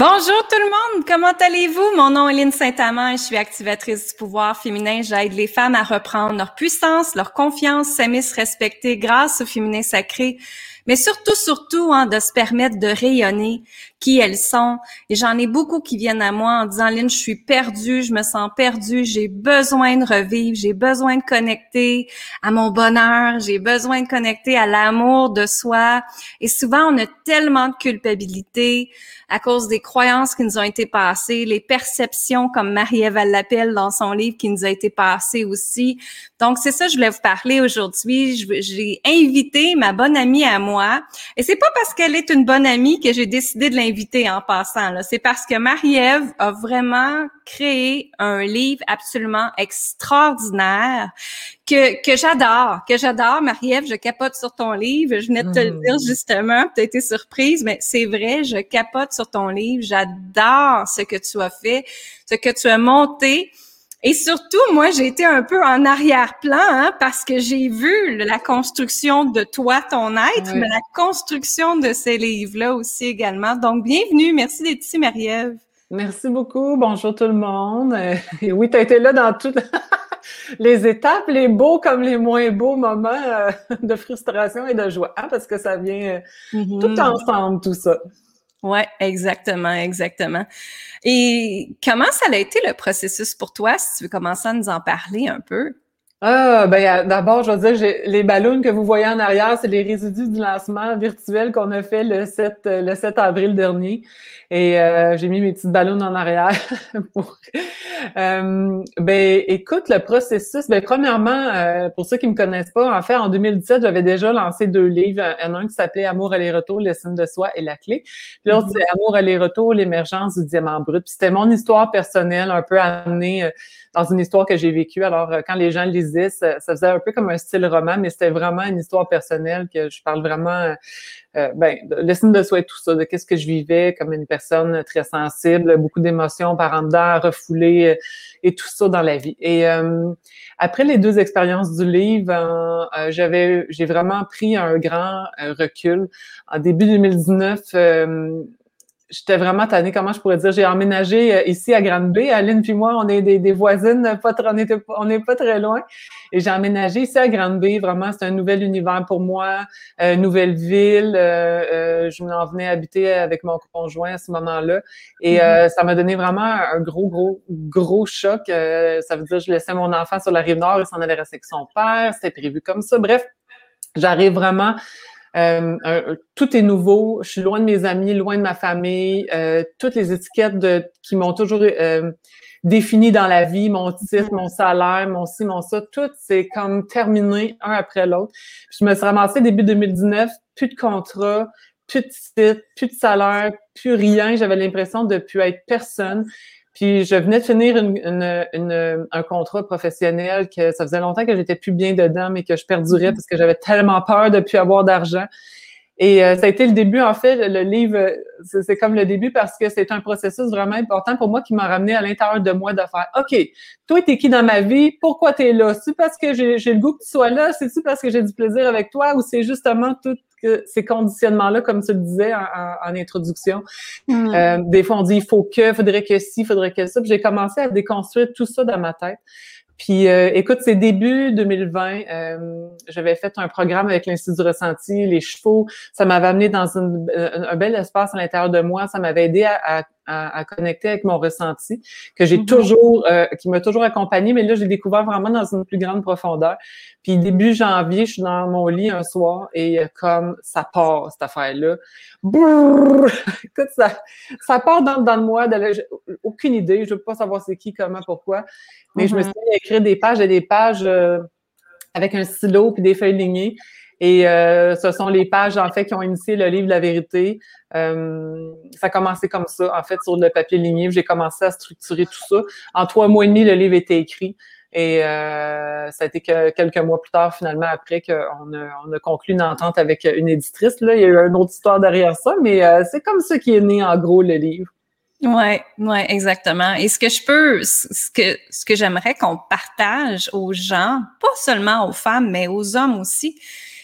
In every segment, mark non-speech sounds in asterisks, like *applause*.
Bonjour tout le monde, comment allez-vous? Mon nom est Lynne Saint-Amand et je suis activatrice du pouvoir féminin. J'aide les femmes à reprendre leur puissance, leur confiance, s'aimer, se respecter grâce au féminin sacré, mais surtout, surtout, hein, de se permettre de rayonner qui elles sont. Et j'en ai beaucoup qui viennent à moi en disant, Lynn, je suis perdue, je me sens perdue, j'ai besoin de revivre, j'ai besoin de connecter à mon bonheur, j'ai besoin de connecter à l'amour de soi. Et souvent, on a tellement de culpabilité à cause des croyances qui nous ont été passées, les perceptions, comme Marie-Ève l'appelle dans son livre, qui nous a été passé aussi. Donc, c'est ça, je voulais vous parler aujourd'hui. J'ai invité ma bonne amie à moi. Et c'est pas parce qu'elle est une bonne amie que j'ai décidé de l'inviter en passant. C'est parce que Marie-Ève a vraiment créé un livre absolument extraordinaire que, que j'adore, que j'adore. Marie-Ève, je capote sur ton livre. Je venais de te le mm. dire justement, tu as été surprise, mais c'est vrai, je capote sur ton livre. J'adore ce que tu as fait, ce que tu as monté. Et surtout, moi, j'ai été un peu en arrière-plan hein, parce que j'ai vu la construction de toi, ton être, mais la construction de ces livres-là aussi également. Donc, bienvenue. Merci d'être ici, Marie-Ève. Merci beaucoup. Bonjour tout le monde. *laughs* Et oui, tu as été là dans toutes *laughs* les étapes, les beaux comme les moins beaux moments euh, de frustration et de joie, hein, parce que ça vient euh, mm-hmm. tout ensemble, tout ça. Ouais, exactement, exactement. Et comment ça a été le processus pour toi, si tu veux commencer à nous en parler un peu? Ah, ben d'abord, je veux dire, les ballons que vous voyez en arrière, c'est les résidus du lancement virtuel qu'on a fait le 7, le 7 avril dernier. Et euh, j'ai mis mes petites ballons en arrière *laughs* pour. Euh, ben, écoute, le processus. Ben, premièrement, euh, pour ceux qui me connaissent pas, en fait, en 2017, j'avais déjà lancé deux livres. Un, un qui s'appelait Amour aller-retour, l'estime de soi et la clé. Puis l'autre, mm-hmm. c'est Amour aller-retour, l'émergence du diamant brut. Puis c'était mon histoire personnelle, un peu amenée dans une histoire que j'ai vécue. Alors, quand les gens lisent ça, faisait un peu comme un style roman, mais c'était vraiment une histoire personnelle que je parle vraiment, euh, ben, de l'estime de soi tout ça, de qu'est-ce que je vivais comme une personne très sensible, beaucoup d'émotions par en dedans, refoulées euh, et tout ça dans la vie. Et euh, après les deux expériences du livre, euh, j'avais, j'ai vraiment pris un grand recul. En début 2019, j'étais vraiment tannée, comment je pourrais dire, j'ai emménagé euh, ici à Grande-Bay. Aline puis moi, on est des, des voisines, pas on n'est on pas très loin. Et j'ai emménagé ici à Grande-Bay. Vraiment, c'est un nouvel univers pour moi, une euh, nouvelle ville. Euh, je m'en venais habiter avec mon conjoint à ce moment-là. Et mm-hmm. ça m'a donné vraiment un gros, gros, gros choc. ça veut dire je laissais mon enfant sur la rive nord, il s'en allait rester avec son père. C'était prévu comme ça. Bref, j'arrive vraiment euh, tout est nouveau. Je suis loin de mes amis, loin de ma famille. Euh, toutes les étiquettes de, qui m'ont toujours euh, défini dans la vie, mon titre, mon salaire, mon ci, mon ça, tout c'est comme terminé un après l'autre. Je me suis ramassée début 2019, plus de contrat, plus de titre, plus de salaire, plus rien. J'avais l'impression de ne plus être personne. Puis je venais de finir une, un contrat professionnel que ça faisait longtemps que j'étais plus bien dedans, mais que je perdurais parce que j'avais tellement peur de plus avoir d'argent. Et euh, ça a été le début, en fait, le, livre, c'est comme le début parce que c'est un processus vraiment important pour moi qui m'a ramené à l'intérieur de moi de faire OK, toi, t'es qui dans ma vie? Pourquoi t'es là? C'est parce que j'ai le goût que tu sois là? C'est-tu parce que j'ai du plaisir avec toi? Ou c'est justement tout que ces conditionnements-là, comme tu le disais en, introduction. Hmm. Euh, des fois, on dit il faut que, faudrait que si, faudrait que ça. Puis j'ai commencé à déconstruire tout ça dans ma tête. Puis, euh, écoute, c'est début 2020. Euh, j'avais fait un programme avec l'Institut du ressenti, les chevaux. Ça m'avait amené dans un bel espace à l'intérieur de moi. Ça m'avait aidé à, à, connecter avec mon ressenti, que j'ai mhm. toujours, euh, qui m'a toujours accompagné, mais là, j'ai découvert vraiment dans une plus grande profondeur. Puis début janvier, je suis dans mon lit un soir et comme ça part, cette affaire-là. *laughs* Écoute, ça, ça part dans, dans moi. De aucune idée. Je veux pas savoir c'est qui, comment, pourquoi. Mais je me mhm. suis mis à écrire des pages et des pages euh, avec un stylo puis des feuilles lignées. Et euh, ce sont les pages, en fait, qui ont initié le livre La vérité. Euh, ça a commencé comme ça, en fait, sur le papier ligné. J'ai commencé à structurer tout ça. En trois mois et demi, le livre était écrit. Et euh, ça a été que quelques mois plus tard, finalement, après qu'on a, a conclu une entente avec une éditrice. Là. Il y a eu une autre histoire derrière ça, mais c'est comme ça qui est né, en gros, le livre. Ouais, ouais, exactement. Et ce que je peux, ce que ce que j'aimerais qu'on partage aux gens, pas seulement aux femmes, mais aux hommes aussi,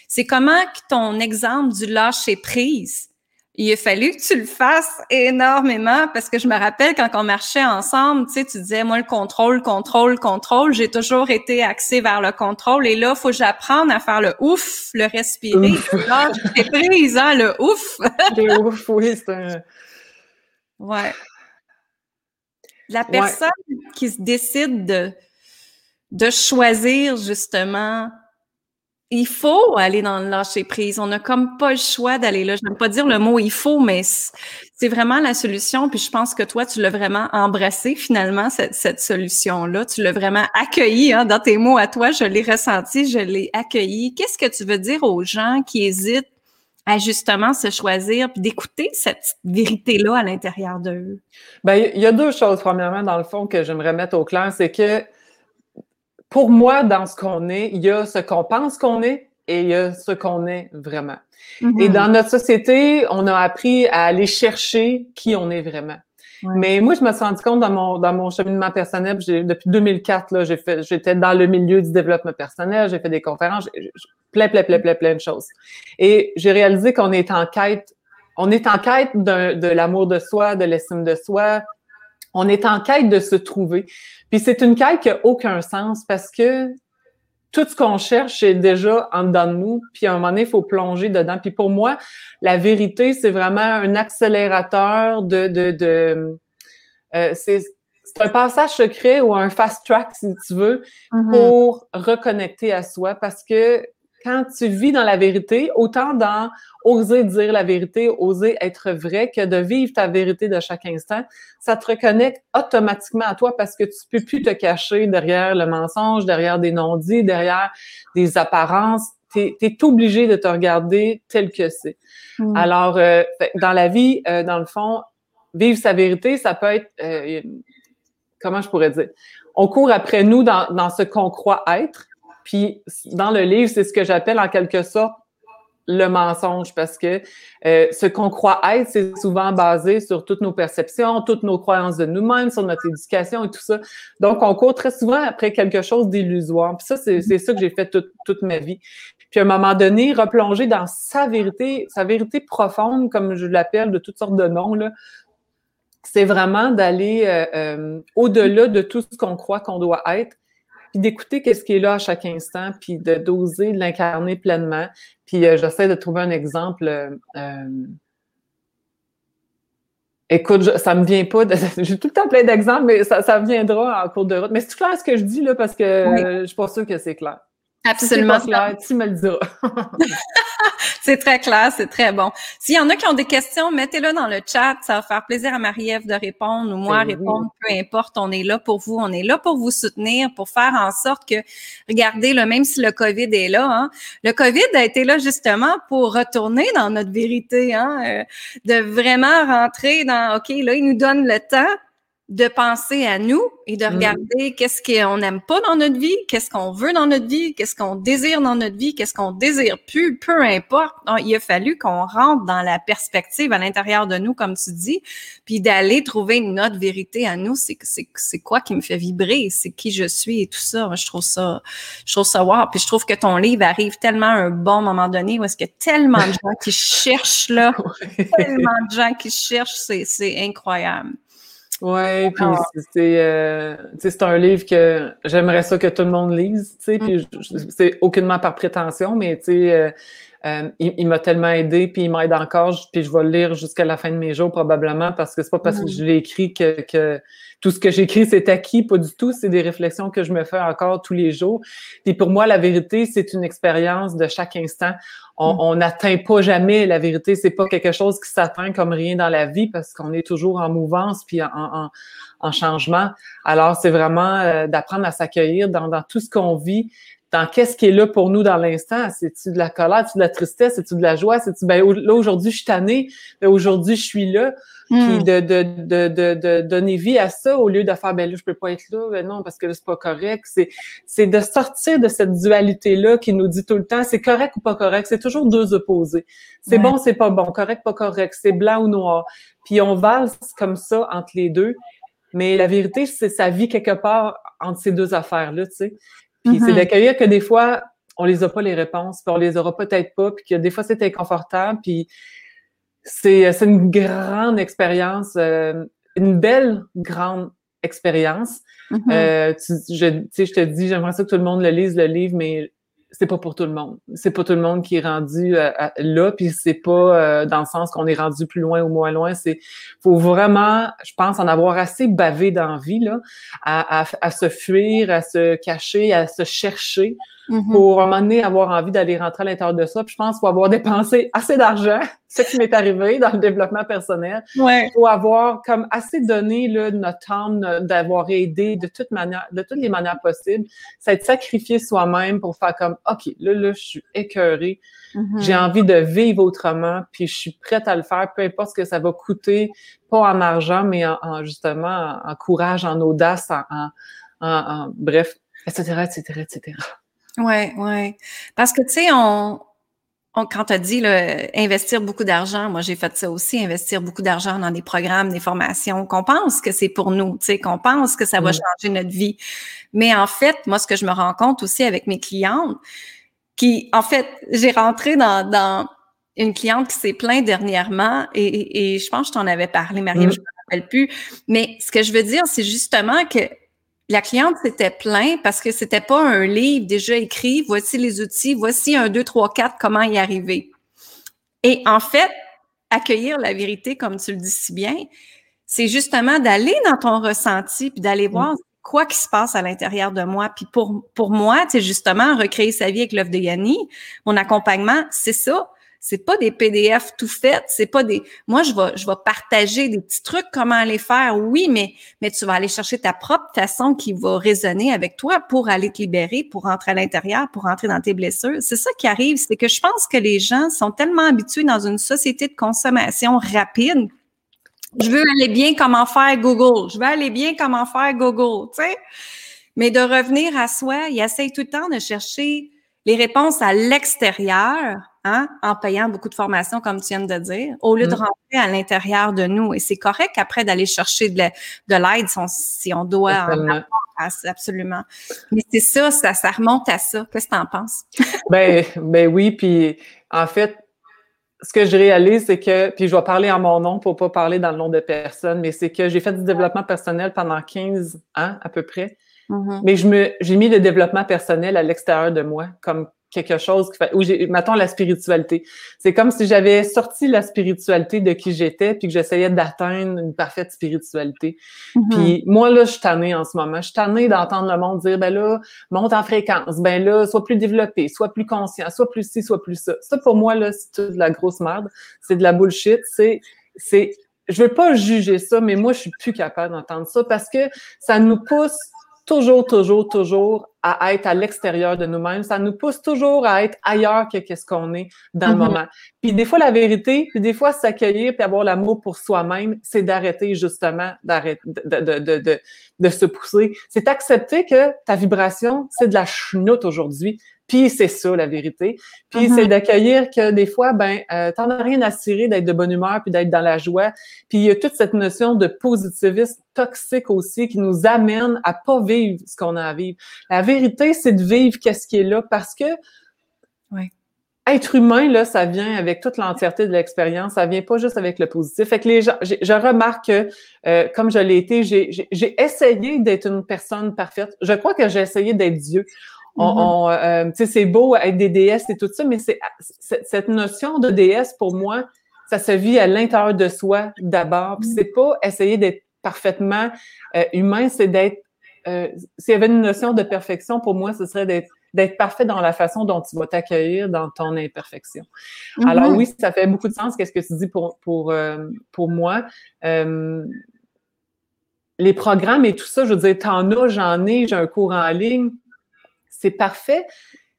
c'est comment que ton exemple du lâcher prise il a fallu que tu le fasses énormément? Parce que je me rappelle quand on marchait ensemble, tu sais, tu disais, moi, le contrôle, contrôle, contrôle. J'ai toujours été axée vers le contrôle. Et là, faut que j'apprenne à faire le ouf, le respirer. Là, prise, hein, le ouf. le ouf, oui, c'est un... Ouais. La personne qui se décide de, de choisir, justement, il faut aller dans le lâcher prise. On n'a comme pas le choix d'aller là. Je n'aime pas dire le mot il faut, mais c'est vraiment la solution. Puis je pense que toi, tu l'as vraiment embrassé finalement, cette, cette solution-là. Tu l'as vraiment accueilli hein, dans tes mots à toi. Je l'ai ressenti, je l'ai accueilli. Qu'est-ce que tu veux dire aux gens qui hésitent à justement se choisir puis d'écouter cette vérité-là à l'intérieur d'eux? Ben, il y a deux choses, premièrement, dans le fond, que j'aimerais mettre au clair. C'est que pour moi, dans ce qu'on est, il y a ce qu'on pense qu'on est et il y a ce qu'on est vraiment. Mm-hmm. Et dans notre société, on a appris à aller chercher qui on est vraiment. Mais moi, je me suis rendu compte dans mon dans mon cheminement personnel, depuis 2004 là, j'ai fait j'étais dans le milieu du développement personnel, j'ai fait des conférences, plein plein plein plein plein de choses. Et j'ai réalisé qu'on est en quête on est en quête de l'amour de soi, de l'estime de soi, on est en quête de se trouver. Puis c'est une quête qui n'a aucun sens parce que tout ce qu'on cherche est déjà en dedans de nous, puis à un moment donné, il faut plonger dedans. Puis pour moi, la vérité, c'est vraiment un accélérateur de... de, de euh, c'est un passage secret ou un fast track, si tu veux, mm-hmm. pour reconnecter à soi parce que quand tu vis dans la vérité, autant dans oser dire la vérité, oser être vrai, que de vivre ta vérité de chaque instant, ça te reconnecte automatiquement à toi parce que tu peux plus te cacher derrière le mensonge, derrière des non-dits, derrière des apparences. Tu es, obligé de te regarder tel que c'est. Mm. Alors, euh, dans la vie, euh, dans le fond, vivre sa vérité, ça peut être, euh, comment je pourrais dire, on court après nous dans, dans ce qu'on croit être, puis dans le livre, c'est ce que j'appelle en quelque sorte le mensonge parce que euh, ce qu'on croit être, c'est souvent basé sur toutes nos perceptions, toutes nos croyances de nous-mêmes, sur notre éducation et tout ça. Donc, on court très souvent après quelque chose d'illusoire. Puis ça, c'est ça que j'ai fait toute, ma vie. Puis à un moment donné, replonger dans sa vérité, sa vérité profonde, comme je l'appelle, de toutes sortes de noms, là, c'est vraiment d'aller euh, euh, au-delà de tout ce qu'on croit qu'on doit être d'écouter qu'est-ce qui est là à chaque instant, puis de d'oser l'incarner pleinement. Puis euh, j'essaie de trouver un exemple. Euh, euh, écoute, ça me vient pas. *laughs* J'ai tout le temps plein d'exemples, mais ça, ça viendra en cours de route. Mais c'est clair ce que je dis là parce que je suis pas sûre que c'est clair. Absolument. Si clair, tu me le diras. *laughs* c'est très clair, c'est très bon. S'il y en a qui ont des questions, mettez-le dans le chat. Ça va faire plaisir à Marie-Ève de répondre ou moi répondre. Peu importe, on est là pour vous. On est là pour vous soutenir, pour faire en sorte que, regardez, là, même si le COVID est là, hein, le COVID a été là justement pour retourner dans notre vérité, hein, euh, de vraiment rentrer dans, OK, là, il nous donne le temps de penser à nous et de mm. regarder qu'est-ce qu'on n'aime pas dans notre vie, qu'est-ce qu'on veut dans notre vie, qu'est-ce qu'on désire dans notre vie, qu'est-ce qu'on désire plus, peu importe. il a fallu qu'on rentre dans la perspective à l'intérieur de nous, comme tu dis, puis d'aller trouver notre vérité à nous. C'est c'est quoi qui me fait vibrer, c'est qui je suis et tout ça. je trouve ça, je trouve ça wow. Puis je trouve que ton livre arrive tellement à un bon moment donné où est-ce qu'il y a tellement de gens qui *laughs* cherchent là, tellement de gens qui cherchent, c'est incroyable. Oui, puis c'est euh, c'est un livre que j'aimerais ça que tout le monde lise, tu sais, puis mm. c'est aucunement par prétention, mais tu sais, euh, euh, il, m'a tellement aidé, puis il m'aide encore, puis je vais le lire jusqu'à la fin de mes jours probablement, parce que c'est pas parce que mm. je l'ai écrit que, que tout ce que j'écris c'est acquis, pas du tout, c'est des réflexions que je me fais encore tous les jours. Puis pour moi, la vérité, c'est une expérience de chaque instant. Mm. on n'atteint pas jamais la vérité. C'est pas quelque chose qui s'atteint comme rien dans la vie parce qu'on est toujours en mouvance puis en, en, changement. Alors, c'est vraiment euh, d'apprendre à s'accueillir dans, dans tout ce qu'on vit, dans qu'est-ce qui est là pour nous dans l'instant? C'est-tu de la colère, c'est-tu de la tristesse, c'est-tu de la joie, c'est-tu, ben, là, aujourd'hui, je suis tannée, ben, aujourd'hui, je suis là. Puis hmm. de, de, de, de, de donner vie à ça au lieu de faire, ben là, je peux pas être là, ben non, parce que là, c'est pas correct. C'est, c'est de sortir de cette dualité-là qui nous dit tout le temps, c'est correct ou pas correct. C'est toujours deux opposés. C'est bon, c'est pas bon. Correct, pas correct. C'est blanc ou noir. Puis on valse comme ça entre les deux. Mais la vérité, c'est sa vie quelque part entre ces deux affaires-là, tu sais. Puis c'est mm-hmm. d'accueillir que des fois, on les a pas les réponses, puis on les aura peut-être pas, puis que des fois c'est inconfortable, puis c'est une grande expérience, euh, une belle grande expérience. Euh, tu, je, je te dis, j'aimerais ça que tout le monde le lise, le livre, mais c'est pas pour tout le monde. C'est pas tout le monde qui est rendu euh, là, puis c'est pas euh, dans le sens qu'on est rendu plus loin ou moins loin. C'est faut vraiment, je pense, en avoir assez bavé d'envie là, à, à, à, se fuir, à se cacher, à se chercher Mm-hmm. pour un moment donné avoir envie d'aller rentrer à l'intérieur de ça. Puis je pense qu'il faut avoir *laughs* dépensé assez d'argent, ce qui m'est arrivé dans le développement personnel. Ouais. faut avoir comme assez donné là, notre âme, d'avoir aidé de toute manière, de toutes les manières possibles. Ça être sacrifié soi-même pour faire comme OK, là, là, je suis écœurée. Mm-hmm. J'ai envie de vivre autrement, puis je suis prête à le faire, peu importe ce que ça va coûter, pas en argent, mais en, justement en, courage, en audace, en, en, en bref, etc., etc., etc. Ouais, ouais. Parce que, tu sais, on, on, quand tu as dit là, investir beaucoup d'argent, moi j'ai fait ça aussi, investir beaucoup d'argent dans des programmes, des formations, qu'on pense que c'est pour nous, tu sais, qu'on pense que ça va changer notre vie. Mais en fait, moi, ce que je me rends compte aussi avec mes clientes, qui, en fait, j'ai rentré dans, dans une cliente qui s'est plainte dernièrement et, et, je pense que je t'en avais parlé, Marie, mmh. je ne me rappelle plus. Mais ce que je veux dire, c'est justement que la cliente s'était plainte parce que c'était pas un livre déjà écrit, voici les outils, voici un, deux, trois, quatre, comment y arriver. Et en fait, accueillir la vérité, comme tu le dis si bien, c'est justement d'aller dans ton ressenti puis d'aller voir mm. quoi qui se passe à l'intérieur de moi. Puis pour, pour moi, c'est justement recréer sa vie avec l'œuvre de Yanni. Mon accompagnement, c'est ça c'est pas des PDF tout faits, c'est pas des moi je vais je vais partager des petits trucs comment les faire oui mais mais tu vas aller chercher ta propre façon qui va résonner avec toi pour aller te libérer, pour rentrer à l'intérieur, pour rentrer dans tes blessures. C'est ça qui arrive, c'est que je pense que les gens sont tellement habitués dans une société de consommation rapide. Je veux aller bien comment faire Google, je veux aller bien comment faire Google, tu sais? Mais de revenir à soi, il essaye tout le temps de chercher les réponses à l'extérieur Hein, en payant beaucoup de formations, comme tu viens de dire, au lieu de mm. rentrer à l'intérieur de nous. Et c'est correct après d'aller chercher de l'aide si, on doit en absolument. Mais c'est ça, ça, ça remonte à ça. Qu'est-ce que tu en penses? *laughs* ben, ben oui, puis en fait, ce que je réalise, c'est que, puis je vais parler en mon nom pour pas parler dans le nom de personne, mais c'est que j'ai fait du développement personnel pendant 15 ans à peu près. Mm-hmm. Mais je me, j'ai mis le développement personnel à l'extérieur de moi, comme quelque chose qui fait, où j'ai, mettons la spiritualité. C'est comme si j'avais sorti la spiritualité de qui j'étais puis que j'essayais d'atteindre une parfaite spiritualité. Mm-hmm. Puis moi, là, je suis tannée en ce moment. Je suis tannée d'entendre le monde dire, ben là, monte en fréquence, ben là, sois plus développé, sois plus conscient, sois plus ci, sois plus ça. Ça, pour moi, là, c'est de la grosse merde. C'est de la bullshit. C'est, c'est, je veux pas juger ça, mais moi, je suis plus capable d'entendre ça parce que ça nous pousse toujours, toujours, toujours à être à l'extérieur de nous-mêmes. Ça nous pousse toujours à être ailleurs que qu'est-ce qu'on est dans le mm-hmm. moment. Puis des fois, la vérité, puis des fois, s'accueillir puis avoir l'amour pour soi-même, c'est d'arrêter justement d'arrêter de, de, de, de se pousser. C'est accepter que ta vibration, c'est de la chenoute aujourd'hui. Puis c'est ça la vérité. Puis c'est mm-hmm. d'accueillir que des fois, ben, euh, t'en as rien à cirer d'être de bonne humeur puis d'être dans la joie. Puis il y a toute cette notion de positivisme toxique aussi qui nous amène à pas vivre ce qu'on a à vivre. La vérité, c'est de vivre qu'est-ce qui est là parce que être humain là, ça vient avec toute l'entièreté de l'expérience. Ça vient pas juste avec le positif. Fait que les gens, je remarque que euh, comme je l'ai été, j'ai essayé d'être une personne parfaite. Je crois que j'ai essayé d'être Dieu. On, mm-hmm. euh, c'est beau être des déesses et tout ça, mais c'est cette notion de déesse pour moi, ça se vit à l'intérieur de soi d'abord. Puis mm-hmm. c'est pas essayer d'être parfaitement euh, humain, c'est d'être. Euh, S'il y avait une notion de perfection, pour moi, ce serait d'être d'être parfait dans la façon dont tu vas t'accueillir dans ton imperfection. Mm-hmm. Alors oui, ça fait beaucoup de sens. Qu'est-ce que tu dis pour pour euh, pour moi? les programmes et tout ça, je veux dire, t'en as, j'en ai, j'ai un cours en ligne c'est parfait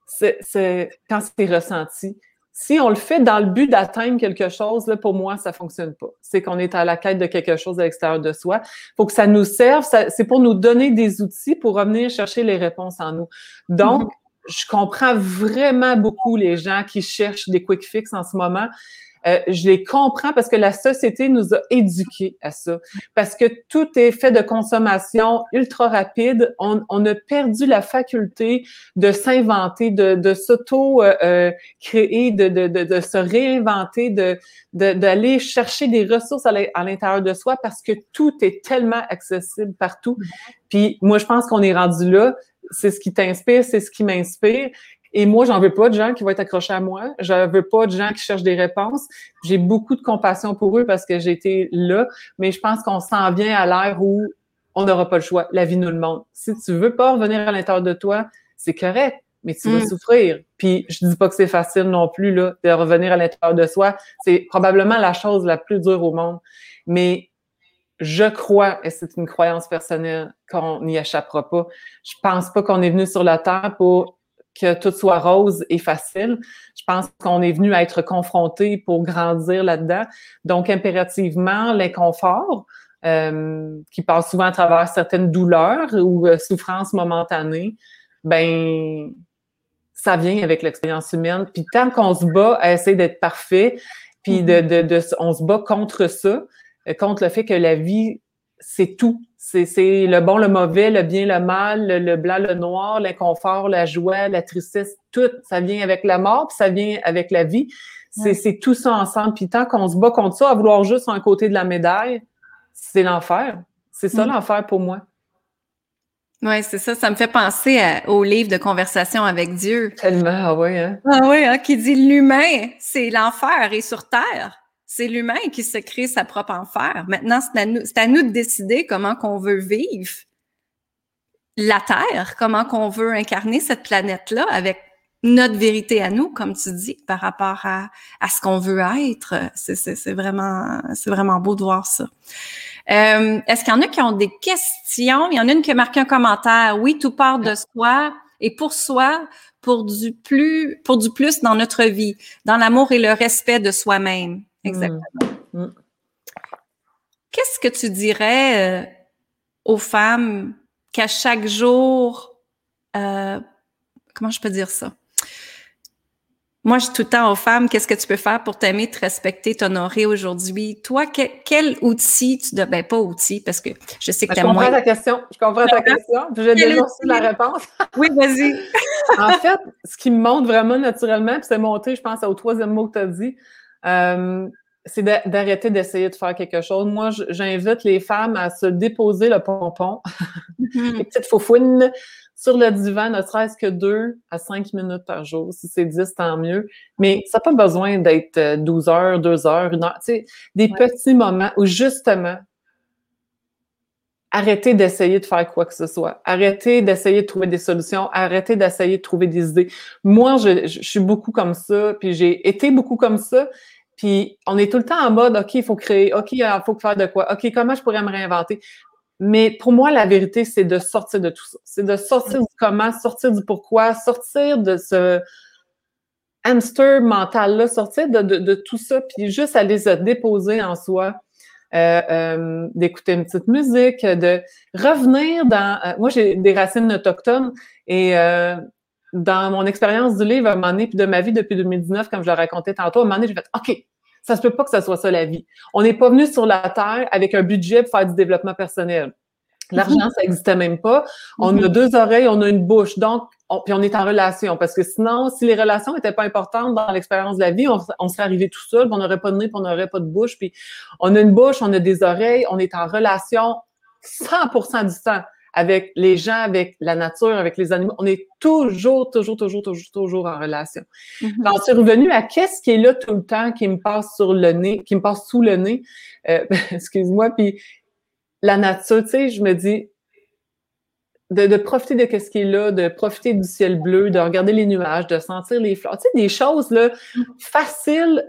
c'est, quand c'est ressenti. Si on le fait dans le but d'atteindre quelque chose, là, pour moi, ça fonctionne pas. C'est qu'on est à la quête de quelque chose à l'extérieur de soi. faut que ça nous serve. c'est pour nous donner des outils pour revenir chercher les réponses en nous. Donc, mm-hmm. je comprends vraiment beaucoup les gens qui cherchent des quick fix en ce moment. Euh, je les comprends parce que la société nous a éduqués à ça. Parce que tout est fait de consommation ultra rapide. On, on a perdu la faculté de s'inventer, de, de s'auto-créer, de, de, de, de, se réinventer, de d'aller chercher des ressources à l'intérieur de soi parce que tout est tellement accessible partout. Puis moi, je pense qu'on est rendu là. C'est ce qui t'inspire, c'est ce qui m'inspire. Et moi, j'en veux pas de gens qui vont être accrochés à moi. Je veux pas de gens qui cherchent des réponses. J'ai beaucoup de compassion pour eux parce que j'ai été là, mais je pense qu'on s'en vient à l'ère où on n'aura pas le choix. La vie nous le montre. Si tu veux pas revenir à l'intérieur de toi, c'est correct, mais tu vas mm. souffrir. Puis je dis pas que c'est facile non plus là de revenir à l'intérieur de soi. C'est probablement la chose la plus dure au monde. Mais je crois, et c'est une croyance personnelle, qu'on n'y échappera pas. Je pense pas qu'on est venu sur la terre pour que tout soit rose et facile. Je pense qu'on est venu à être confronté pour grandir là-dedans. Donc, impérativement, l'inconfort, euh, qui passe souvent à travers certaines douleurs ou euh, souffrances momentanées, ben ça vient avec l'expérience humaine. Puis tant qu'on se bat à essayer d'être parfait, puis de, de, de, on se bat contre ça, euh, contre le fait que la vie, c'est tout. C'est le bon, le mauvais, le bien, le mal, le, blanc, le noir, l'inconfort, la joie, la tristesse, tout. Ça vient avec la mort, puis ça vient avec la vie. C'est tout ça ensemble. Puis tant qu'on se bat contre ça, à vouloir juste un côté de la médaille, c'est l'enfer. C'est ça mm. l'enfer pour moi. Oui, c'est ça. Ça me fait penser au livre de conversation avec Dieu. Tellement, ah oui, hein? Ah oui, hein, qui dit l'humain, c'est l'enfer et sur terre. C'est l'humain qui se crée sa propre enfer. Maintenant, c'est à nous, à nous de décider comment qu'on veut vivre la Terre, comment qu'on veut incarner cette planète-là avec notre vérité à nous, comme tu dis, par rapport à, à ce qu'on veut être. C'est vraiment, c'est vraiment beau de voir ça. Euh, est-ce qu'il y en a qui ont des questions? Il y en a une qui a marqué un commentaire. Oui, tout part de soi et pour soi, pour du plus, pour du plus dans notre vie, dans l'amour et le respect de soi-même. Exactement. Mm. Mm. Qu'est-ce que tu dirais euh, aux femmes qu'à chaque jour, euh, comment je peux dire ça? Moi, je dis tout le temps aux femmes, qu'est-ce que tu peux faire pour t'aimer, te respecter, t'honorer aujourd'hui? Toi, quel outil tu dois, ben pas outil, parce que je sais que tu Je comprends ta question. Je comprends ta question. J'ai déjà aussi la réponse. oui, vas-y. *laughs* en fait, ce qui me montre vraiment naturellement, puis c'est monté, je pense, au troisième mot que tu as dit, euh, c'est d'arrêter d'essayer de faire quelque chose. Moi, j'invite les femmes à se déposer le pompon, mm-hmm. les petites faufouines, sur le divan, ne serait-ce que deux à cinq minutes par jour. Si c'est dix, tant mieux. Mais ça n'a pas besoin d'être 12 euh, heures, deux heures, une heure. Tu sais, des petits moments où justement, arrêtez d'essayer de faire quoi que ce soit. Arrêtez d'essayer de trouver des solutions. Arrêtez d'essayer de trouver des idées. Moi, je, suis beaucoup comme ça, puis j'ai été beaucoup comme ça. Puis on est tout le temps en mode, OK, il faut créer, OK, il faut faire de quoi, OK, comment je pourrais me réinventer? Mais pour moi, la vérité, c'est de sortir de tout ça. C'est de sortir du comment, sortir du pourquoi, sortir de ce hamster mental-là, sortir de, de, tout ça, puis juste aller se déposer en soi, euh, euh, d'écouter une petite musique, de revenir dans... Euh, moi, j'ai des racines autochtones et dans mon expérience du livre, à un moment donné, puis de ma vie depuis 2019, comme je le racontais tantôt, à un moment donné, j'ai fait « OK, ça se peut pas que ça soit ça la vie. On n'est pas venu sur la Terre avec un budget pour faire du développement personnel. L'argent, ça n'existait même pas. On a mhm. deux oreilles, on a une bouche. Donc, on, puis on est en relation. Parce que sinon, si les relations n'étaient pas importantes dans l'expérience de la vie, on, serait arrivé tout seul, on n'aurait pas de nez, puis on n'aurait pas de bouche. Puis on a une bouche, on a des oreilles, on est en relation 100% du temps avec les gens, avec la nature, avec les animaux. On est toujours, toujours, toujours, toujours, toujours en relation. Mm -hmm. revenu à qu'est-ce qui est là tout le temps, qui me passe sur le nez, qui me passe sous le nez. Euh, *laughs* excuse-moi. Puis la nature, tu sais, je me dis, de, profiter de ce qui est là, de profiter du ciel bleu, de regarder les nuages, de sentir les fleurs. Tu sais, des choses là, faciles,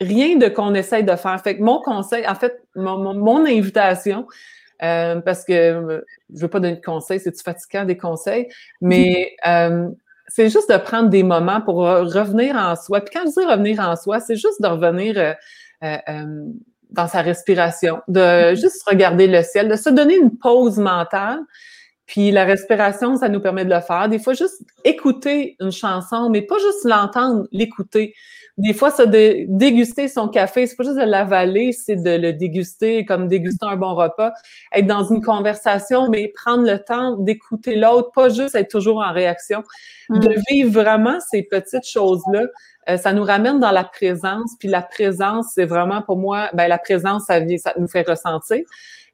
rien de qu'on essaye de faire. Fait que mon conseil, en fait, mon invitation, euh, parce que euh, je veux pas donner de conseils, c'est-tu fatigant des conseils, mais *laughs* euh, c'est juste de prendre des moments pour revenir en soi. Puis quand je dis revenir en soi, c'est juste de revenir dans sa respiration, de juste regarder le ciel, de se donner une pause mentale. Puis la respiration, ça nous permet de le faire. Des fois, juste écouter une chanson, mais pas juste l'entendre, l'écouter. Des fois, ça de déguster son café, c'est pas juste de l'avaler, c'est de le déguster comme déguster un bon repas. Être dans une conversation, mais prendre le temps d'écouter l'autre, pas juste être toujours en réaction. Mm. De vivre vraiment ces petites choses-là, euh, ça nous ramène dans la présence. Puis la présence, c'est vraiment pour moi, ben la présence, ça, vient, ça nous fait ressentir.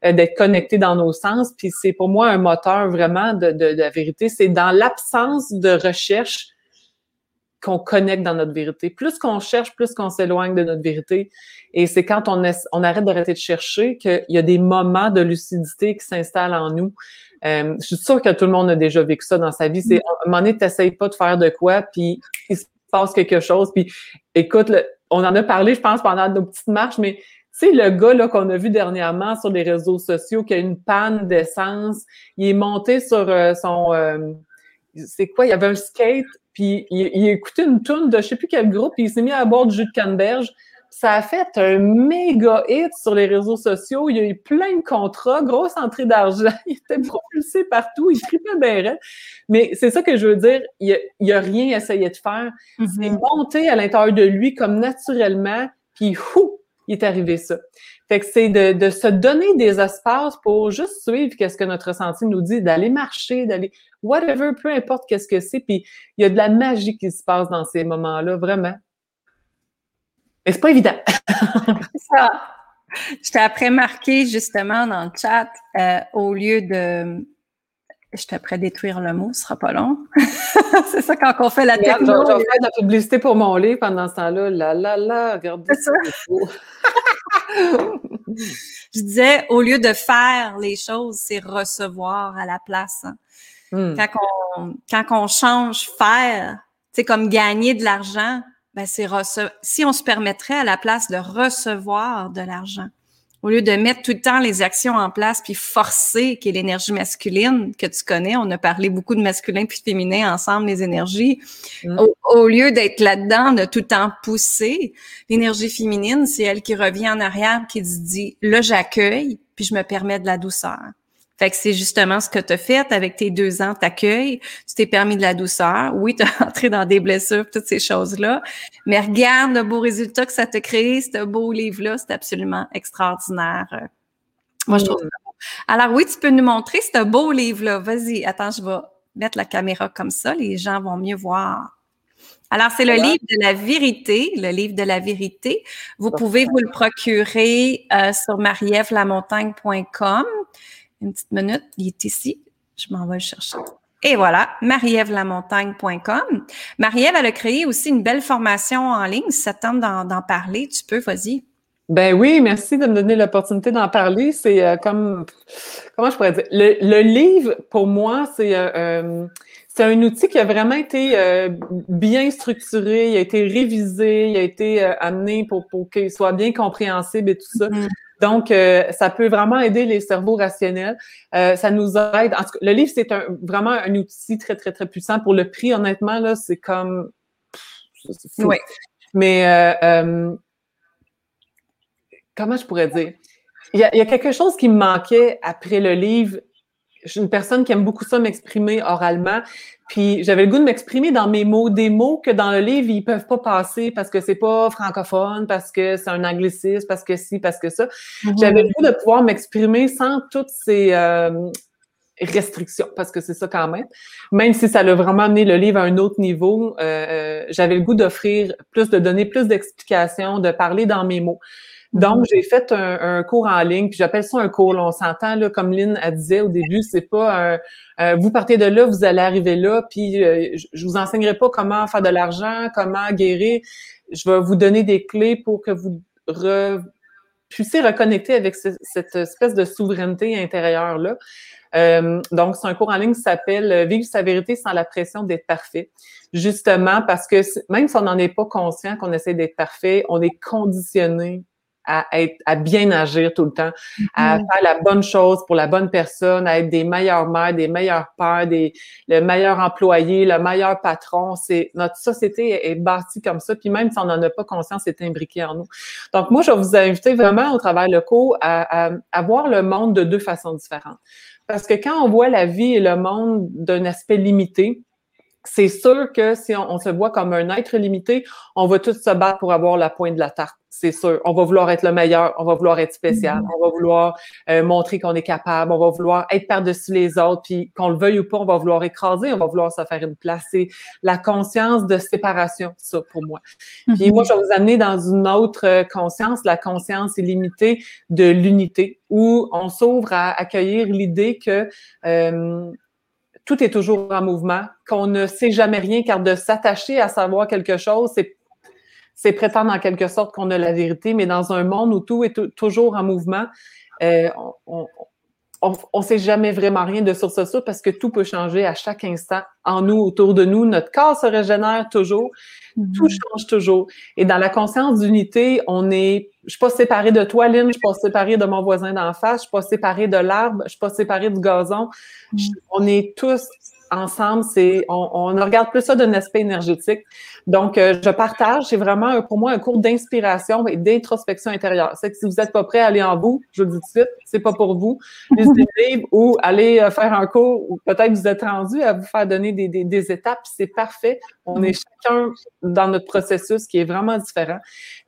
Euh, d'être connecté dans nos sens. Puis c'est pour moi un moteur vraiment de, de, de la vérité. C'est dans l'absence de recherche qu'on connecte dans notre vérité. Plus qu'on cherche, plus qu'on s'éloigne de notre vérité. Et c'est quand on, on arrête d'arrêter de chercher qu'il y a des moments de lucidité qui s'installent en nous. Euh, je suis sûre que tout le monde a déjà vécu ça dans sa vie. C'est, à un moment donné, t'essayes pas de faire de quoi, puis il se passe quelque chose. Puis, écoute, on en a parlé, je pense, pendant nos petites marches, mais sais, le gars là qu'on a vu dernièrement sur les réseaux sociaux qui a une panne d'essence, il est monté sur euh, son euh, c'est quoi, il y avait un skate, puis il, il écoutait une tune de je sais plus quel groupe, puis il s'est mis à boire du jus de canneberge. Ça a fait un méga hit sur les réseaux sociaux. Il y a eu plein de contrats, grosse entrée d'argent. *laughs* Il était propulsé partout. Il tripait bien Mais c'est ça que je veux dire. Il n'y a, a, rien essayé de faire. Mm -hmm. C'est monté à l'intérieur de lui comme naturellement. Puis, hou, il est arrivé ça. Fait que c'est de, de, se donner des espaces pour juste suivre qu'est-ce que notre ressenti nous dit, d'aller marcher, d'aller whatever, peu importe qu'est-ce que c'est. Puis il y a de la magie qui se passe dans ces moments-là, vraiment. Et c'est pas évident. *laughs* ça. Je t'ai après marqué justement dans le chat, euh, au lieu de je t'ai prêt détruire le mot, ce sera pas long. *laughs* c'est ça quand on fait la techno. Je vais faire de la publicité pour mon livre pendant ce temps-là. La la la, regardez ça. *laughs* je disais, au lieu de faire les choses, c'est recevoir à la place. Hein. Hmm. Quand, on, quand on change faire, c'est comme gagner de l'argent, ben c'est si on se permettrait à la place de recevoir de l'argent au lieu de mettre tout le temps les actions en place puis forcer, qui est l'énergie masculine que tu connais, on a parlé beaucoup de masculin puis féminin ensemble, les énergies. Mm. Au, lieu d'être là-dedans, de tout le temps pousser, l'énergie féminine, c'est elle qui revient en arrière, qui se dit, là, j'accueille, puis je me permets de la douceur. Fait que c'est justement ce que tu as fait avec tes deux ans, t'accueilles, tu t'es permis de la douceur. Oui, tu as *laughs* entré dans des blessures, toutes ces choses-là. Mais regarde le beau résultat que ça t'a créé, ce beau livre-là, c'est absolument extraordinaire. Moi, je trouve ça beau. Alors oui, tu peux nous montrer ce beau livre-là. Vas-y, attends, je vais mettre la caméra comme ça, les gens vont mieux voir. Alors, c'est le livre de la vérité, le livre de la vérité. Vous pouvez vous le procurer euh, sur marievlamontagne.com. Une petite minute, il est ici. Je m'en vais le chercher. Et voilà, marievlamontagne.com. Marie-Ève, elle a créé aussi une belle formation en ligne. Si ça tente d'en parler, tu peux, vas-y. Ben oui, merci de me donner l'opportunité d'en parler. C'est euh, comme, comment je pourrais dire, le, livre, pour moi, c'est euh, euh, c'est un outil qui a vraiment été bien structuré, il a été révisé, il a été amené pour, pour qu'il soit bien compréhensible et tout ça. Mm-hmm. Donc, euh, ça peut vraiment aider les cerveaux rationnels. Euh, ça nous aide. En tout cas, le livre, c'est un, vraiment un outil très, très, très puissant. Pour le prix, honnêtement, là, c'est comme... Oui. Mais euh, comment je pourrais dire? Il y, a, il y, a, quelque chose qui me manquait après le livre. Je suis une personne qui aime beaucoup ça m'exprimer oralement. Puis j'avais le goût de m'exprimer dans mes mots, des mots que dans le livre, ils peuvent pas passer parce que c'est pas francophone, parce que c'est un anglicisme, parce que si, parce que ça. Mm-hmm. J'avais le goût de pouvoir m'exprimer sans toutes ces euh, restrictions, parce que c'est ça quand même. Même si ça l'a vraiment amené le livre à un autre niveau, euh, euh j'avais le goût d'offrir plus, de donner plus d'explications, de parler dans mes mots. Donc, mhm. j'ai fait un, cours en ligne, puis j'appelle ça un cours. on s'entend, là, comme Lynn a disait au début, c'est pas un, vous partez de là, vous allez arriver là, puis euh, je vous enseignerai pas comment faire de l'argent, comment guérir. Je vais vous donner des clés pour que vous puissiez reconnecter avec cette espèce de souveraineté intérieure-là. Euh, donc, c'est un cours en ligne qui s'appelle euh, Vivre sa vérité sans la pression d'être parfait. Justement parce que même si on n'en est pas conscient qu'on essaie d'être parfait, on est conditionné à être, à bien agir tout le temps, à mm-hmm. faire la bonne chose pour la bonne personne, à être des meilleures mères, des meilleurs pères, des, le meilleur employé, le meilleur patron. C'est, notre société est, bâtie comme ça. Puis même si on n'en a pas conscience, c'est imbriqué en nous. Donc, moi, je vais vous inviter vraiment au travers le cours à, à, à voir le monde de deux façons différentes. Parce que quand on voit la vie et le monde d'un aspect limité, c'est sûr que si on, se voit comme un être limité, on va tous se battre pour avoir la pointe de la tarte. C'est sûr. On va vouloir être le meilleur, on va vouloir être spécial, mm-hmm. on va vouloir euh, montrer qu'on est capable, on va vouloir être par-dessus les autres, puis qu'on le veuille ou pas, on va vouloir écraser, on va vouloir se faire une place. C'est la conscience de séparation, ça, pour moi. Puis mm-hmm. moi, je vais vous amener dans une autre euh, conscience, la conscience illimitée de l'unité, où on s'ouvre à accueillir l'idée que euh, tout est toujours en mouvement, qu'on ne sait jamais rien, car de s'attacher à savoir quelque chose, c'est prétendre en quelque sorte qu'on a la vérité, mais dans un monde où tout est toujours en mouvement, euh, ne sait jamais vraiment rien de sur ça parce que tout peut changer à chaque instant en nous, autour de nous. Notre corps se régénère toujours, tout mm-hmm. change toujours. Et dans la conscience d'unité, on est, je suis pas séparée de toi, Lynn, je suis pas séparée de mon voisin d'en face, je suis pas séparée de l'arbre, je suis pas séparée du gazon. Mm. On est tous ensemble, c'est on, on, regarde plus ça d'un aspect énergétique. Donc, euh, je partage, c'est vraiment pour moi un cours d'inspiration et d'introspection intérieure. C'est que si vous n'êtes pas prêt à aller en bout, je vous le dis tout de suite, c'est pas pour vous. *laughs* Lisez ou allez euh, faire un cours ou peut-être vous êtes rendu à vous faire donner des, des, des étapes, c'est parfait. On est chacun dans notre processus qui est vraiment différent.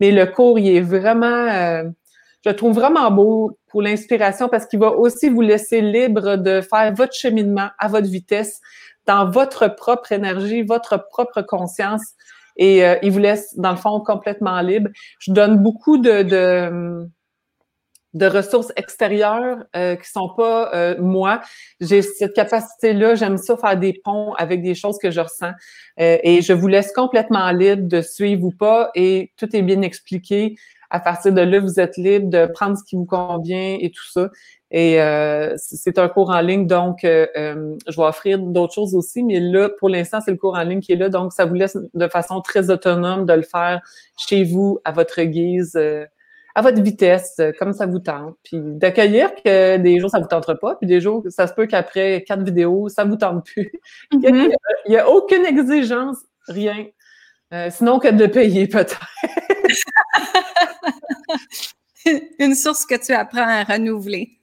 Mais le cours, il est vraiment, euh, je le trouve vraiment beau pour l'inspiration parce qu'il va aussi vous laisser libre de faire votre cheminement à votre vitesse, dans votre propre énergie, votre propre conscience. Et euh, il vous laisse, dans le fond, complètement libre. Je donne beaucoup de, de, de ressources extérieures euh, qui sont pas euh, moi. J'ai cette capacité-là, j'aime ça faire des ponts avec des choses que je ressens. Euh, et je vous laisse complètement libre de suivre ou pas. Et tout est bien expliqué à partir de là, vous êtes libre de prendre ce qui vous convient et tout ça. Et euh, c'est un cours en ligne, donc euh, euh, je vais offrir d'autres choses aussi, mais là, pour l'instant, c'est le cours en ligne qui est là, donc ça vous laisse de façon très autonome de le faire chez vous, à votre guise, à votre vitesse, comme ça vous tente. Puis d'accueillir que des jours, ça vous tentera pas, puis des jours, ça se peut qu'après quatre vidéos, ça vous tente plus. *laughs* Il n'y a, aucune exigence, rien. sinon que de payer peut-être. *laughs* Une source que tu apprends à renouveler.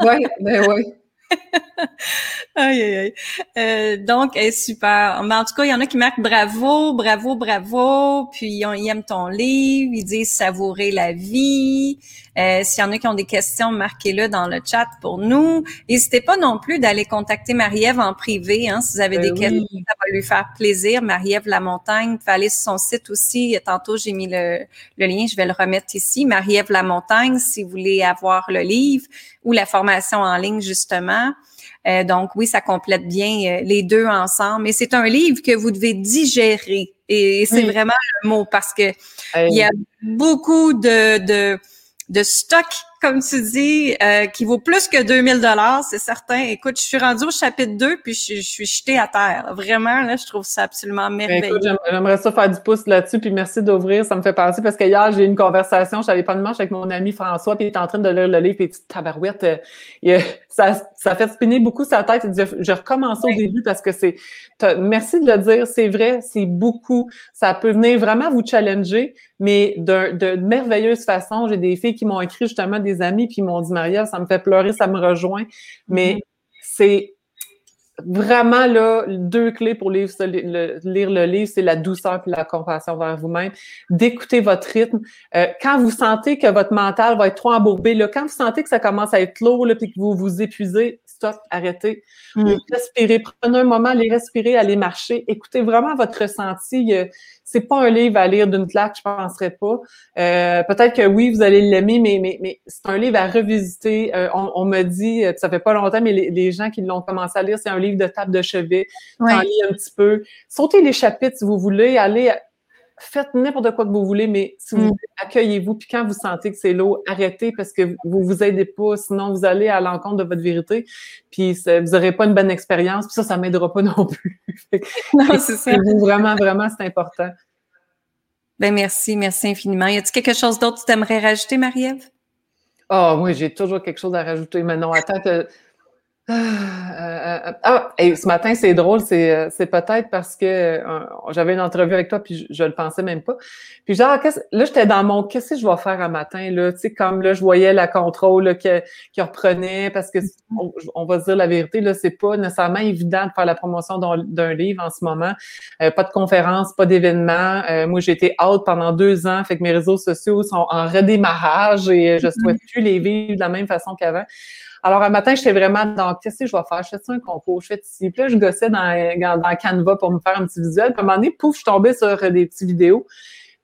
oui, ben oui. *laughs* aïe, aïe, aïe. Euh, donc, est super. Mais en tout cas, il y en a qui marquent bravo, bravo, bravo. Puis, ils, aiment ton livre. Ils disent savourer la vie. Euh, S'il y en a qui ont des questions, marquez-le dans le chat pour nous. N'hésitez pas non plus d'aller contacter Marie-Ève en privé. Hein, si vous avez ben des questions, ça va lui faire plaisir. Marie-Ève Lamontagne, vous pouvez aller sur son site aussi. Tantôt, j'ai mis le, le, lien, je vais le remettre ici. Marie-Ève Lamontagne, si vous voulez avoir le livre ou la formation en ligne, justement. Euh, donc oui, ça complète bien euh, les deux ensemble. Mais c'est un livre que vous devez digérer. Et, c'est vraiment le mot parce que il y a beaucoup de, de, de stock comme tu dis, euh, qui vaut plus que 2000 dollars, c'est certain. Écoute, je suis rendue au chapitre 2, puis je, suis jetée à terre. Vraiment, là, je trouve ça absolument ben, merveilleux. J'aimerais ça faire du pouce là-dessus, puis merci d'ouvrir, ça me fait penser, parce qu'hier, j'ai eu une conversation, je n'avais pas de manche avec mon ami François, puis il est en train de lire le livre, puis il dit, tabarouette, euh, ça, ça fait spinner beaucoup sa tête. Je, je recommence au début parce que c'est, merci de le dire, c'est vrai, c'est beaucoup. Ça peut venir vraiment vous challenger, mais de, de merveilleuse façon. J'ai des filles qui m'ont écrit justement des amis puis ils m'ont dit Maria, ça me fait pleurer, ça me rejoint. Mais mm-hmm. c'est vraiment là deux clés pour lire, le, lire le livre, c'est la douceur et la compassion vers vous-même. D'écouter votre rythme. Euh, quand vous sentez que votre mental va être trop embourbé, là, quand vous sentez que ça commence à être lourd et que vous vous épuisez, stop, arrêtez. Mm. Respirez, prenez un moment, allez respirer, allez marcher. Écoutez vraiment votre ressenti c'est pas un livre à lire d'une claque, je penserais pas. Euh, peut-être que oui, vous allez l'aimer, mais, mais, mais c'est un livre à revisiter. Euh, on, me dit, euh, ça fait pas longtemps, mais les, gens qui l'ont commencé à lire, c'est un livre de table de chevet. Ouais. En un petit peu. Sautez les chapitres si vous voulez, allez faites n'importe quoi que vous voulez, mais si vous mm. accueillez-vous, puis quand vous sentez que c'est lourd, arrêtez parce que vous vous aidez pas, sinon vous allez à l'encontre de votre vérité, puis vous n'aurez pas une bonne expérience, puis ça, ça m'aidera pas *laughs* non plus. *laughs* non, c'est ça. Vraiment, vraiment, c'est important. Ben merci, merci infiniment. Y a-t-il quelque chose d'autre que tu aimerais rajouter, Marie-Ève? Ah, oh, oui, j'ai toujours quelque chose à rajouter. Mais non, attends, ah, euh, euh, ah, et ce matin, c'est drôle, c'est, euh, c'est peut-être parce que j'avais une entrevue avec toi, puis je, le pensais même pas. Puis genre, là, j'étais dans mon qu'est-ce que je vais faire un matin, là, tu sais, comme là, je voyais la contrôle qui, reprenait, parce que on, va se dire la vérité, là, c'est pas nécessairement évident de faire la promotion d'un, livre en ce moment. pas de conférence, pas d'événement. moi, j'ai été out pendant deux ans, fait que mes réseaux sociaux sont en redémarrage et je souhaite plus les vivre de la même façon qu'avant. Alors, un matin, j'étais vraiment dans qu'est-ce que je vais faire? Je fais un concours, je fais ici. Puis là, je gossais dans, dans Canva pour me faire un petit visuel. Puis à un moment donné, pouf, je tombée sur des petites vidéos.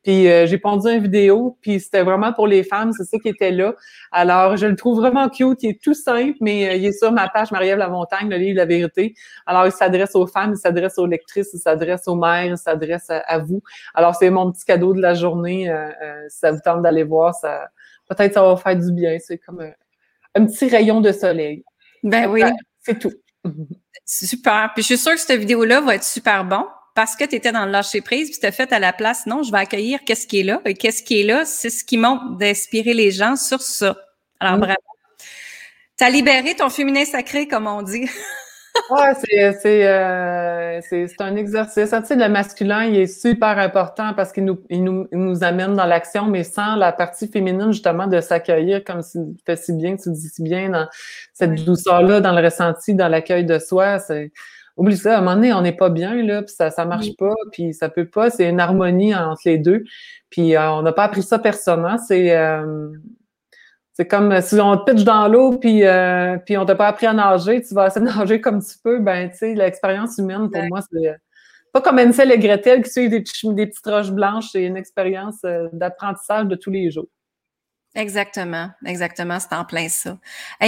Puis euh, j'ai pondu une vidéo, puis c'était vraiment pour les femmes, c'est ça qui était là. Alors, je le trouve vraiment cute, il est tout simple, mais euh, il est sur ma page Marie-Ève La Montagne, le livre La Vérité. Alors, il s'adresse aux femmes, il s'adresse aux lectrices, il s'adresse aux mères, il s'adresse à, vous. Alors, c'est mon petit cadeau de la journée. Euh, si ça vous tente d'aller voir, ça peut-être ça va faire du bien. C'est comme un petit rayon de soleil. Ben oui. C'est tout. Super. Puis je suis sûre que cette vidéo-là va être super bon parce que tu étais dans le lâcher prise, puis tu as fait à la place, non, je vais accueillir qu'est-ce qui est là. Et qu'est-ce qui est là, c'est ce qui montre d'inspirer les gens sur ça. Alors, mm. bravo. Tu as libéré ton féminin sacré, comme on dit. Ouais, c'est euh, c'est un exercice. Tu sais, le masculin, il est super important parce qu'il nous, il nous, nous amène dans l'action, mais sans la partie féminine, justement, de s'accueillir comme tu fais si bien, tu dis si bien, dans cette douceur-là, dans le ressenti, dans l'accueil de soi. C'est Oublie ça, à un moment donné, on n'est pas bien, là, puis ça ça marche pas, puis ça peut pas. C'est une harmonie entre les deux. Puis euh, on n'a pas appris ça personnellement. C'est... Euh, c'est comme euh, si on te pitch dans l'eau puis euh, puis on t'a pas appris à nager, tu vas essayer de *laughs* nager comme tu peux, ben tu sais l'expérience humaine pour moi c'est pas comme Ansel et Gretel qui suivent des, des petites roches blanches, c'est une expérience euh, d'apprentissage de tous les jours. Exactement, exactement, c'est en plein ça.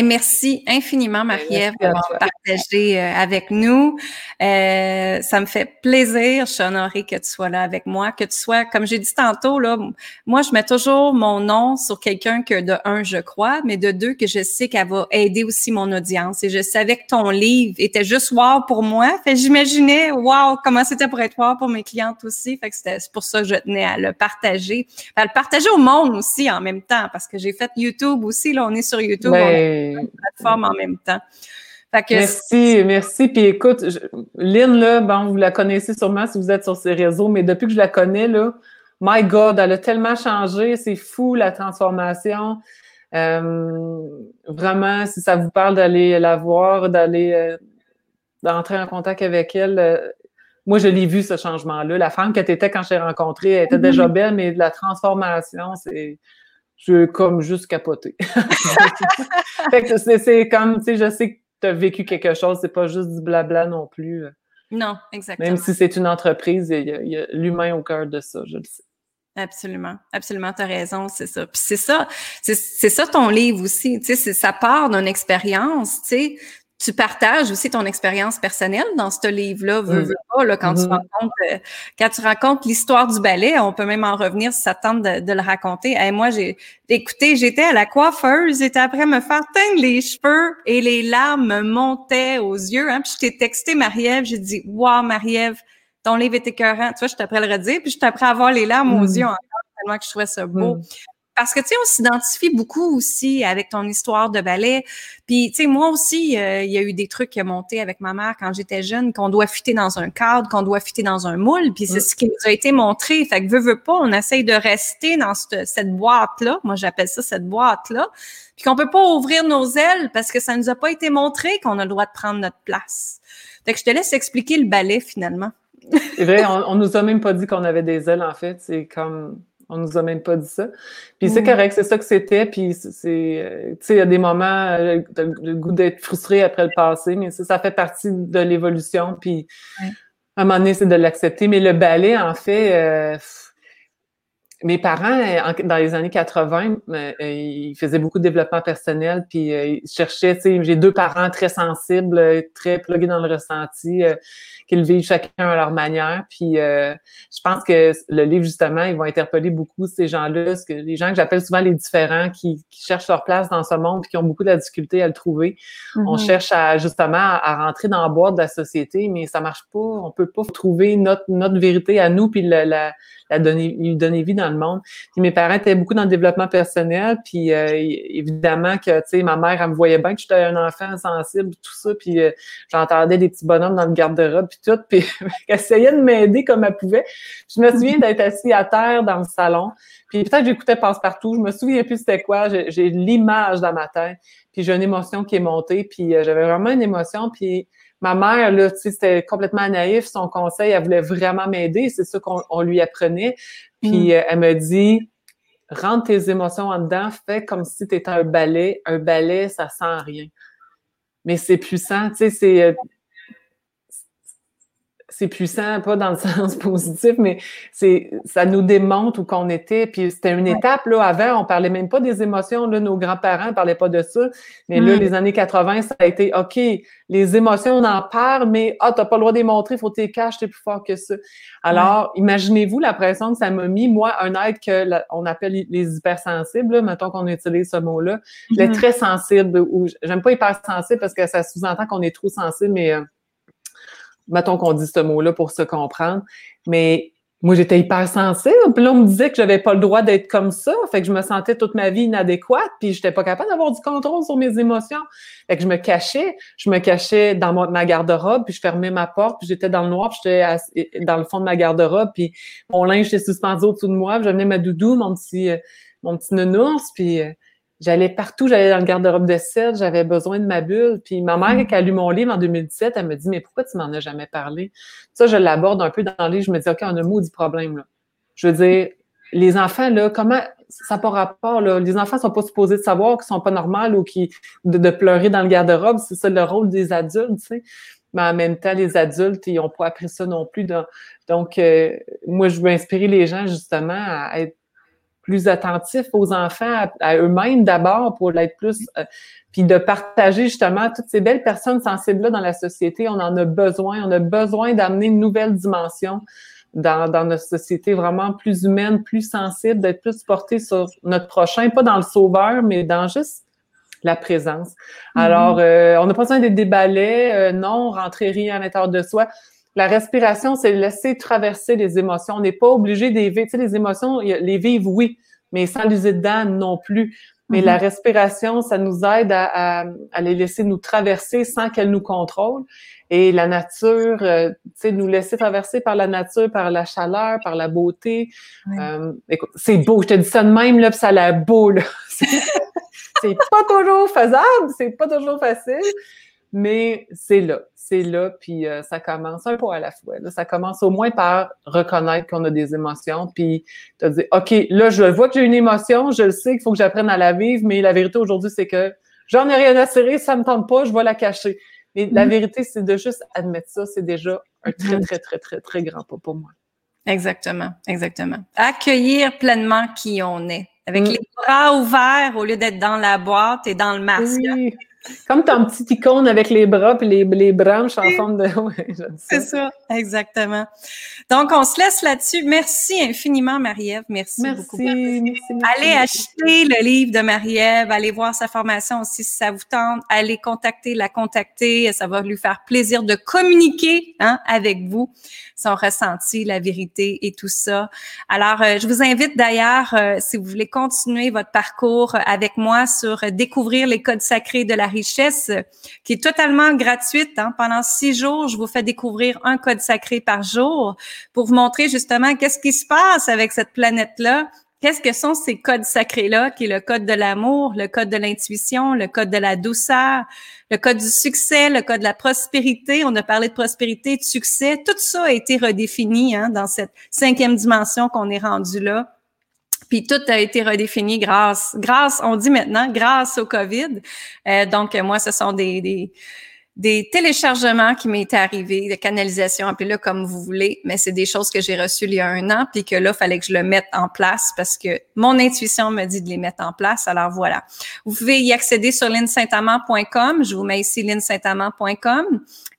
merci infiniment, Marie-Ève, d'avoir partagé euh, avec nous. Euh, ça me fait plaisir. Je suis honorée que tu sois là avec moi, que tu sois, comme j'ai dit tantôt, là, moi, je mets toujours mon nom sur quelqu'un que de un, je crois, mais de deux, que je sais qu'elle va aider aussi mon audience. Et je savais que ton livre était juste wow pour moi. Fait j'imaginais wow comment c'était pour être wow pour mes clientes aussi. Fait que c'est pour ça que je tenais à le partager, à le partager au monde aussi en même temps parce que j'ai fait YouTube aussi. Là, on est sur YouTube, on est sur plateforme en même temps. merci, merci. Puis écoute, Lynn, là, bon, vous la connaissez sûrement si vous êtes sur ces réseaux, mais depuis que je la connais, là, my God, elle a tellement changé. C'est fou la transformation. Euh, vraiment, si ça vous parle d'aller la voir, d'aller euh, d'entrer en contact avec elle, euh, moi, je l'ai vu ce changement-là. La femme que tu étais quand je t'ai rencontrée, elle était déjà belle, mais la transformation, c'est je comme juste capoter. *laughs* c'est comme, tu sais, je sais que tu as vécu quelque chose, c'est pas juste du blabla non plus. Non, exactement. Même si c'est une entreprise, il y a, l'humain au cœur de ça, je le sais. Absolument, absolument, tu as raison, c'est ça. Puis c'est ça, c'est ça ton livre aussi, tu sais, ça part d'une expérience, tu sais, tu partages aussi ton expérience personnelle dans ce livre-là, veux, veux pas, là, quand tu mm-hmm. racontes euh, quand tu racontes l'histoire du ballet, on peut même en revenir si ça tente de, le raconter. Et moi, j'ai écouté, j'étais à la coiffeuse, j'étais après me faire teindre les cheveux et les larmes me montaient aux yeux. Hein, puis je t'ai texté Marie-Ève, j'ai dit Wow, Marie-Ève, ton livre est écœurant. Tu vois, je t'apprends le redire, puis je t'apprends à avoir les larmes aux mm. yeux encore, tellement que je trouvais ça beau. Parce que, tu sais, on s'identifie beaucoup aussi avec ton histoire de ballet. Puis, tu sais, moi aussi, euh, il y a eu des trucs qui ont monté avec ma mère quand j'étais jeune, qu'on doit fitter dans un cadre, qu'on doit fitter dans un moule. Puis c'est ce qui nous a été montré. Fait que, veut, veut pas, on essaye de rester dans cette, cette boîte-là. Moi, j'appelle ça cette boîte-là. Puis qu'on peut pas ouvrir nos ailes parce que ça nous a pas été montré qu'on a le droit de prendre notre place. Fait que je te laisse expliquer le ballet, finalement. C'est vrai, on, on nous a même pas dit qu'on avait des ailes, en fait. C'est comme on nous a même pas dit ça. Puis c'est mm. correct, c'est ça que c'était. Puis c'est, euh, tu sais, il y a des moments, euh, le goût d'être frustré après le passé, mais ça, ça fait partie de l'évolution. Puis à un moment donné, c'est de l'accepter. Mais le ballet, en fait, euh, mes parents, dans les années 80, ils faisaient beaucoup de développement personnel, puis ils cherchaient, tu sais, j'ai deux parents très sensibles, très plugués dans le ressenti, qu'ils vivent chacun à leur manière. Puis je pense que le livre, justement, ils vont interpeller beaucoup ces gens-là, les gens que j'appelle souvent les différents, qui, cherchent leur place dans ce monde, puis qui ont beaucoup de difficulté à le trouver. On mm-hmm. cherche à, justement, à rentrer dans la boîte de la société, mais ça marche pas. On peut pas trouver notre, notre vérité à nous, puis la, la, la donner, lui donner vie dans le monde. Puis mes parents étaient beaucoup dans le développement personnel, puis euh, évidemment que, tu sais, ma mère, elle me voyait bien que j'étais un enfant sensible, tout ça, puis euh, j'entendais des petits bonhommes dans le garde-robe, puis tout, puis *laughs* elle essayait de m'aider comme elle pouvait. Je me souviens d'être assis à terre dans le salon, puis peut-être j'écoutais Passe-Partout, je me souviens plus c'était quoi, j'ai l'image dans ma tête, puis j'ai une émotion qui est montée, puis euh, j'avais vraiment une émotion, puis ma mère, là, tu sais, c'était complètement naïf. Son conseil, elle voulait vraiment m'aider. C'est ça qu'on lui apprenait. Puis mm. euh, elle me dit, rentre tes émotions en dedans, fais comme si tu étais un balai. Un balai, ça sent rien. Mais c'est puissant, tu sais, c'est euh, c'est puissant, pas dans le *laughs* sens positif, mais c'est ça nous démontre où qu'on était. Puis c'était une étape, là, avant, on parlait même pas des émotions, là, nos grands-parents parlaient pas de ça. Mais là, mm. les années 80, ça a été OK, les émotions, on en parle, mais ah, t'as pas le droit de les montrer, faut t'es caches, t'es plus fort que ça. Alors, imaginez-vous la pression que ça m'a mis, moi, un être que on appelle les hypersensibles, là, mettons qu'on utilise ce mot-là. Je mm-hmm. très sensible, ou j'aime pas hypersensible parce que ça sous-entend qu'on est trop sensible, mais euh, mettons qu'on dit ce mot-là pour se comprendre, mais moi, j'étais hyper sensible. Puis là, on me disait que j'avais pas le droit d'être comme ça. Fait que je me sentais toute ma vie inadéquate. Puis j'étais pas capable d'avoir du contrôle sur mes émotions. Fait que je me cachais. Je me cachais dans ma, garde-robe. Puis je fermais ma porte. Puis j'étais dans le noir. Puis j'étais dans le fond de ma garde-robe. Puis mon linge était suspendu au-dessous de moi. Puis j'amenais ma doudou, mon petit, euh, mon petit nounours. Puis euh, J'allais partout, j'allais dans le garde-robe de 7, j'avais besoin de ma bulle. Puis ma mère, qui a lu mon livre en 2017, elle me dit Mais pourquoi tu m'en as jamais parlé? Ça, je l'aborde un peu dans le livre, je me dis OK, on a un du problème. Là. Je veux dire, les enfants, là, comment ça n'a pas rapport, là? Les enfants sont pas supposés de savoir qu'ils sont pas normaux ou qui de, pleurer dans le garde-robe. C'est ça le rôle des adultes, tu sais. Mais en même temps, les adultes, ils n'ont pas appris ça non plus. Donc, euh, moi, je veux inspirer les gens justement à être plus attentifs aux enfants, à, eux-mêmes d'abord pour l'être plus, euh, puis de partager justement toutes ces belles personnes sensibles-là dans la société. On en a besoin. On a besoin d'amener une nouvelle dimension dans, dans notre société vraiment plus humaine, plus sensible, d'être plus porté sur notre prochain, pas dans le sauveur, mais dans juste la présence. Mm-hmm. Alors, euh, on n'a pas besoin d'être des balais, euh, non, rentrer rien à l'intérieur de soi. La respiration, c'est laisser traverser les émotions. On n'est pas obligé. Tu sais, les émotions, les vivre, oui, mais sans les dedans non plus. Mais la mm-hmm. respiration, ça nous aide à, à, les laisser nous traverser sans qu'elles nous contrôlent. Et la nature, euh, tu sais, nous laisser traverser par la nature, par la chaleur, par la beauté. Euh, écoute, c'est beau. Je te dis ça de même, là, puis ça a l'air beau, là. *laughs* c'est pas toujours faisable, c'est pas toujours facile, mais c'est là c'est là, puis euh, ça commence un peu à la fois. Ça commence au moins par reconnaître qu'on a des émotions, puis te dire, OK, là, je vois que j'ai une émotion, je le sais qu'il faut que j'apprenne à la vivre, mais la vérité aujourd'hui, c'est que j'en ai rien à serrer, ça me tente pas, je vais la cacher. Mais la mm-hmm. vérité, c'est de juste admettre ça, c'est déjà un très, mm-hmm. très, très, très, très grand pas pour moi. Exactement, exactement. Accueillir pleinement qui on est, avec mm. les bras ouverts au lieu d'être dans la boîte et dans le masque. Comme ton petit icône avec les bras et les, les branches en forme de. *laughs* c'est ça, exactement. Donc, on se laisse là-dessus. Merci infiniment, Marie-Ève. Merci, beaucoup. Merci, Allez acheter le livre de Marie-Ève. Allez voir sa formation aussi si ça vous tente. Allez contacter, la contacter. Ça va lui faire plaisir de communiquer hein, avec vous son ressenti, la vérité et tout ça. Alors, euh, je vous invite d'ailleurs, euh, si vous voulez continuer votre parcours avec moi sur découvrir les codes sacrés de la richesse, qui est totalement gratuite. Hein. Pendant six jours, je vous fais découvrir un code sacré par jour pour vous montrer justement qu'est-ce qui se passe avec cette planète-là Qu'est-ce que sont ces codes sacrés-là, qui est le code de l'amour, le code de l'intuition, le code de la douceur, le code du succès, le code de la prospérité. On a parlé de prospérité, de succès. Tout ça a été redéfini hein, dans cette cinquième dimension qu'on est rendu là. Puis tout a été redéfini grâce, grâce, on dit maintenant, grâce au COVID. Euh, donc moi, ce sont des, des des téléchargements qui m'étaient arrivés, de canalisation, appelez-le comme vous voulez, mais c'est des choses que j'ai reçues il y a un an, puis que là, il fallait que je le mette en place parce que mon intuition me dit de les mettre en place. Alors voilà. Vous pouvez y accéder sur linsaintamant.com. Je vous mets ici linsaintamant.com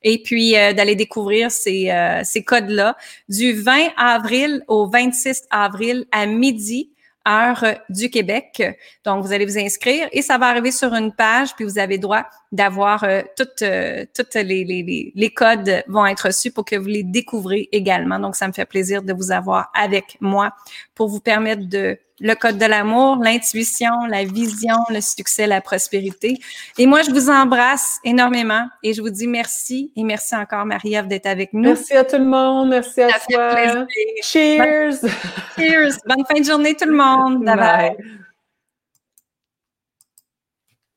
et puis euh, d'aller découvrir ces, euh, ces codes-là du 20 avril au 26 avril à midi heure du Québec. Donc, vous allez vous inscrire et ça va arriver sur une page, puis vous avez droit d'avoir euh, toutes, euh, toutes les, les, les, codes vont être reçus pour que vous les découvrez également. Donc, ça me fait plaisir de vous avoir avec moi pour vous permettre de le code de l'amour, l'intuition, la vision, le succès, la prospérité. Et moi, je vous embrasse énormément et je vous dis merci et merci encore, Marie-Ève, d'être avec nous. Merci à tout le monde. Merci à toi. Cheers. Cheers. Bonne fin de journée, tout le monde. bye. bye.